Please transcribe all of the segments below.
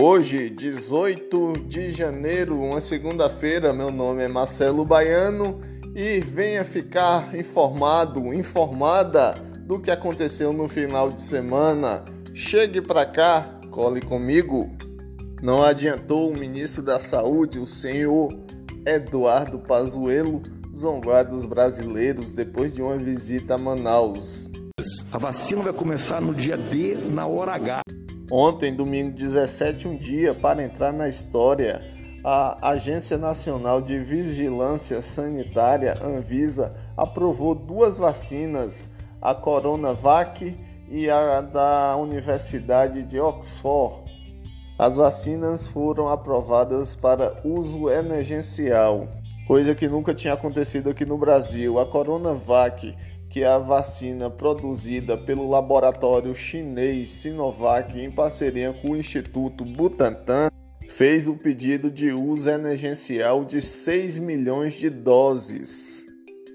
Hoje, 18 de janeiro, uma segunda-feira, meu nome é Marcelo Baiano e venha ficar informado, informada do que aconteceu no final de semana. Chegue para cá, cole comigo. Não adiantou o ministro da Saúde, o senhor Eduardo Pazuello, zombar dos brasileiros depois de uma visita a Manaus. A vacina vai começar no dia D, na hora H. Ontem, domingo 17, um dia para entrar na história, a Agência Nacional de Vigilância Sanitária, Anvisa, aprovou duas vacinas, a Coronavac e a da Universidade de Oxford. As vacinas foram aprovadas para uso emergencial, coisa que nunca tinha acontecido aqui no Brasil. A Coronavac que a vacina produzida pelo laboratório chinês Sinovac em parceria com o Instituto Butantan fez o pedido de uso emergencial de 6 milhões de doses.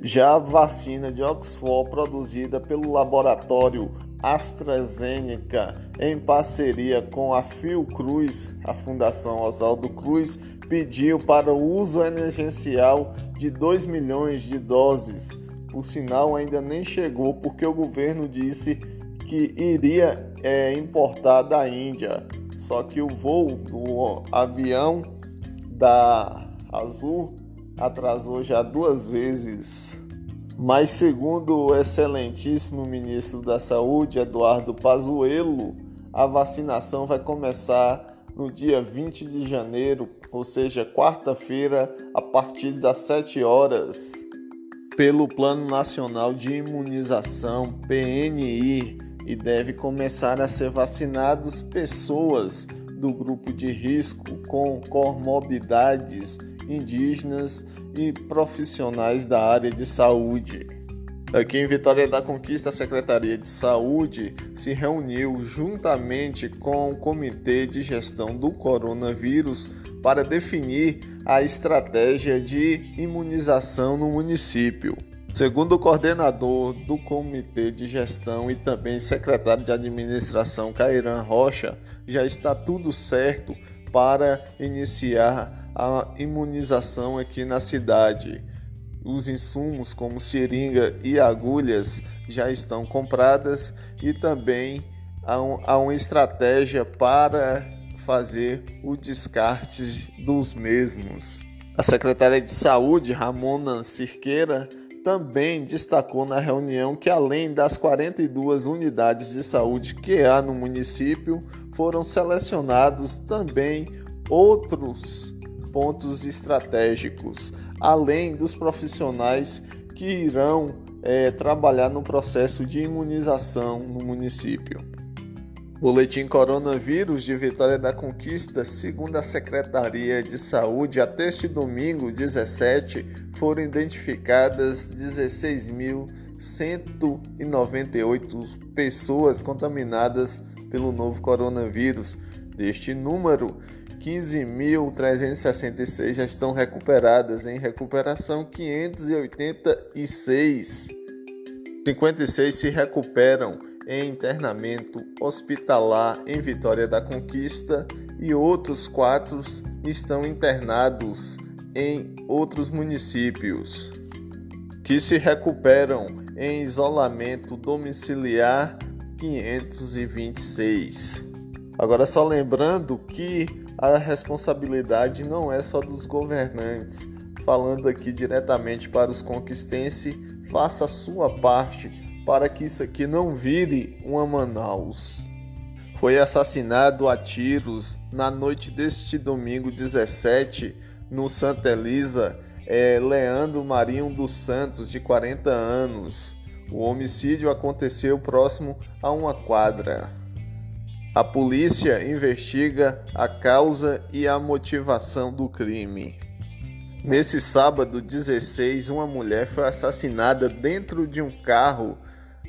Já a vacina de Oxford, produzida pelo laboratório AstraZeneca em parceria com a Fiocruz, a Fundação Oswaldo Cruz, pediu para o uso emergencial de 2 milhões de doses o sinal ainda nem chegou porque o governo disse que iria é, importar da Índia. Só que o voo do avião da Azul atrasou já duas vezes. Mas segundo o excelentíssimo ministro da Saúde, Eduardo Pazuello, a vacinação vai começar no dia 20 de janeiro, ou seja, quarta-feira, a partir das 7 horas pelo Plano Nacional de Imunização PNI e deve começar a ser vacinados pessoas do grupo de risco com comorbidades indígenas e profissionais da área de saúde. Aqui em Vitória da Conquista, a Secretaria de Saúde se reuniu juntamente com o Comitê de Gestão do Coronavírus para definir a estratégia de imunização no município. Segundo o coordenador do Comitê de Gestão e também secretário de Administração, Cairan Rocha, já está tudo certo para iniciar a imunização aqui na cidade. Os insumos como seringa e agulhas já estão compradas e também há, há uma estratégia para fazer o descarte dos mesmos. A secretária de Saúde, Ramona Cirqueira, também destacou na reunião que, além das 42 unidades de saúde que há no município, foram selecionados também outros pontos estratégicos, além dos profissionais que irão é, trabalhar no processo de imunização no município. Boletim Coronavírus de Vitória da Conquista, segundo a Secretaria de Saúde, até este domingo 17 foram identificadas 16.198 pessoas contaminadas pelo novo coronavírus. Deste número, 15.366 já estão recuperadas, em recuperação 586. 56 se recuperam em internamento hospitalar em Vitória da Conquista e outros quatro estão internados em outros municípios que se recuperam em isolamento domiciliar 526. Agora só lembrando que a responsabilidade não é só dos governantes. Falando aqui diretamente para os conquistenses, faça a sua parte para que isso aqui não vire uma Manaus. Foi assassinado a tiros na noite deste domingo 17 no Santa Elisa é Leandro Marinho dos Santos, de 40 anos. O homicídio aconteceu próximo a uma quadra. A polícia investiga a causa e a motivação do crime. Nesse sábado 16, uma mulher foi assassinada dentro de um carro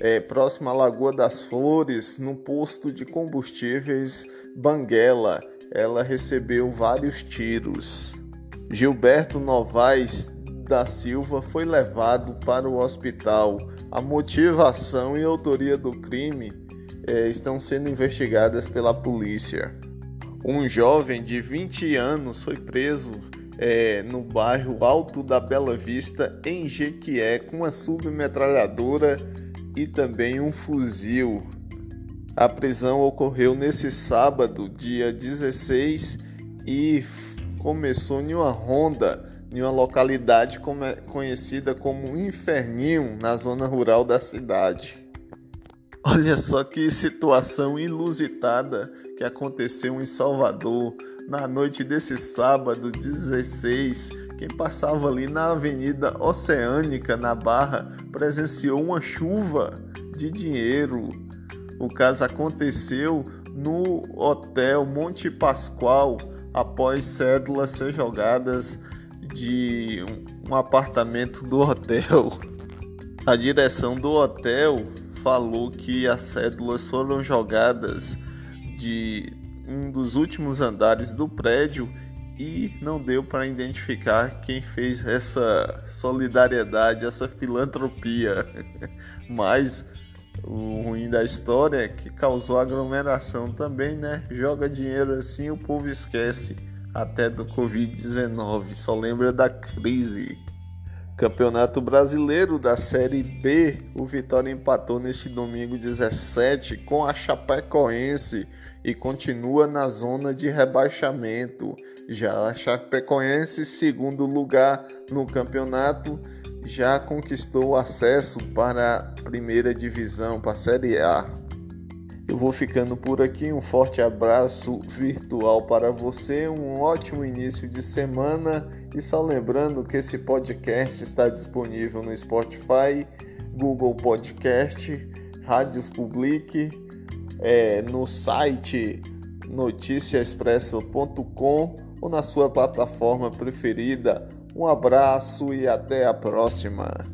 é, próximo à Lagoa das Flores, no posto de combustíveis Banguela. Ela recebeu vários tiros. Gilberto Novaes da Silva foi levado para o hospital. A motivação e autoria do crime é, estão sendo investigadas pela polícia. Um jovem de 20 anos foi preso é, no bairro Alto da Bela Vista, em Jequié, com uma submetralhadora e também um fuzil. A prisão ocorreu nesse sábado, dia 16, e começou em uma ronda em uma localidade conhecida como Inferninho, na zona rural da cidade. Olha só que situação inusitada que aconteceu em Salvador na noite desse sábado 16. Quem passava ali na Avenida Oceânica, na Barra, presenciou uma chuva de dinheiro. O caso aconteceu no Hotel Monte Pascoal após cédulas ser jogadas de um apartamento do hotel. A direção do hotel falou que as cédulas foram jogadas de um dos últimos andares do prédio e não deu para identificar quem fez essa solidariedade, essa filantropia. Mas o ruim da história é que causou aglomeração também, né? Joga dinheiro assim, o povo esquece até do Covid-19, só lembra da crise. Campeonato Brasileiro da Série B, o Vitória empatou neste domingo 17 com a Chapecoense e continua na zona de rebaixamento. Já a Chapecoense, segundo lugar no campeonato, já conquistou acesso para a primeira divisão, para a Série A. Eu vou ficando por aqui. Um forte abraço virtual para você, um ótimo início de semana. E só lembrando que esse podcast está disponível no Spotify, Google Podcast, Rádios Public, é, no site noticiaexpresso.com ou na sua plataforma preferida. Um abraço e até a próxima.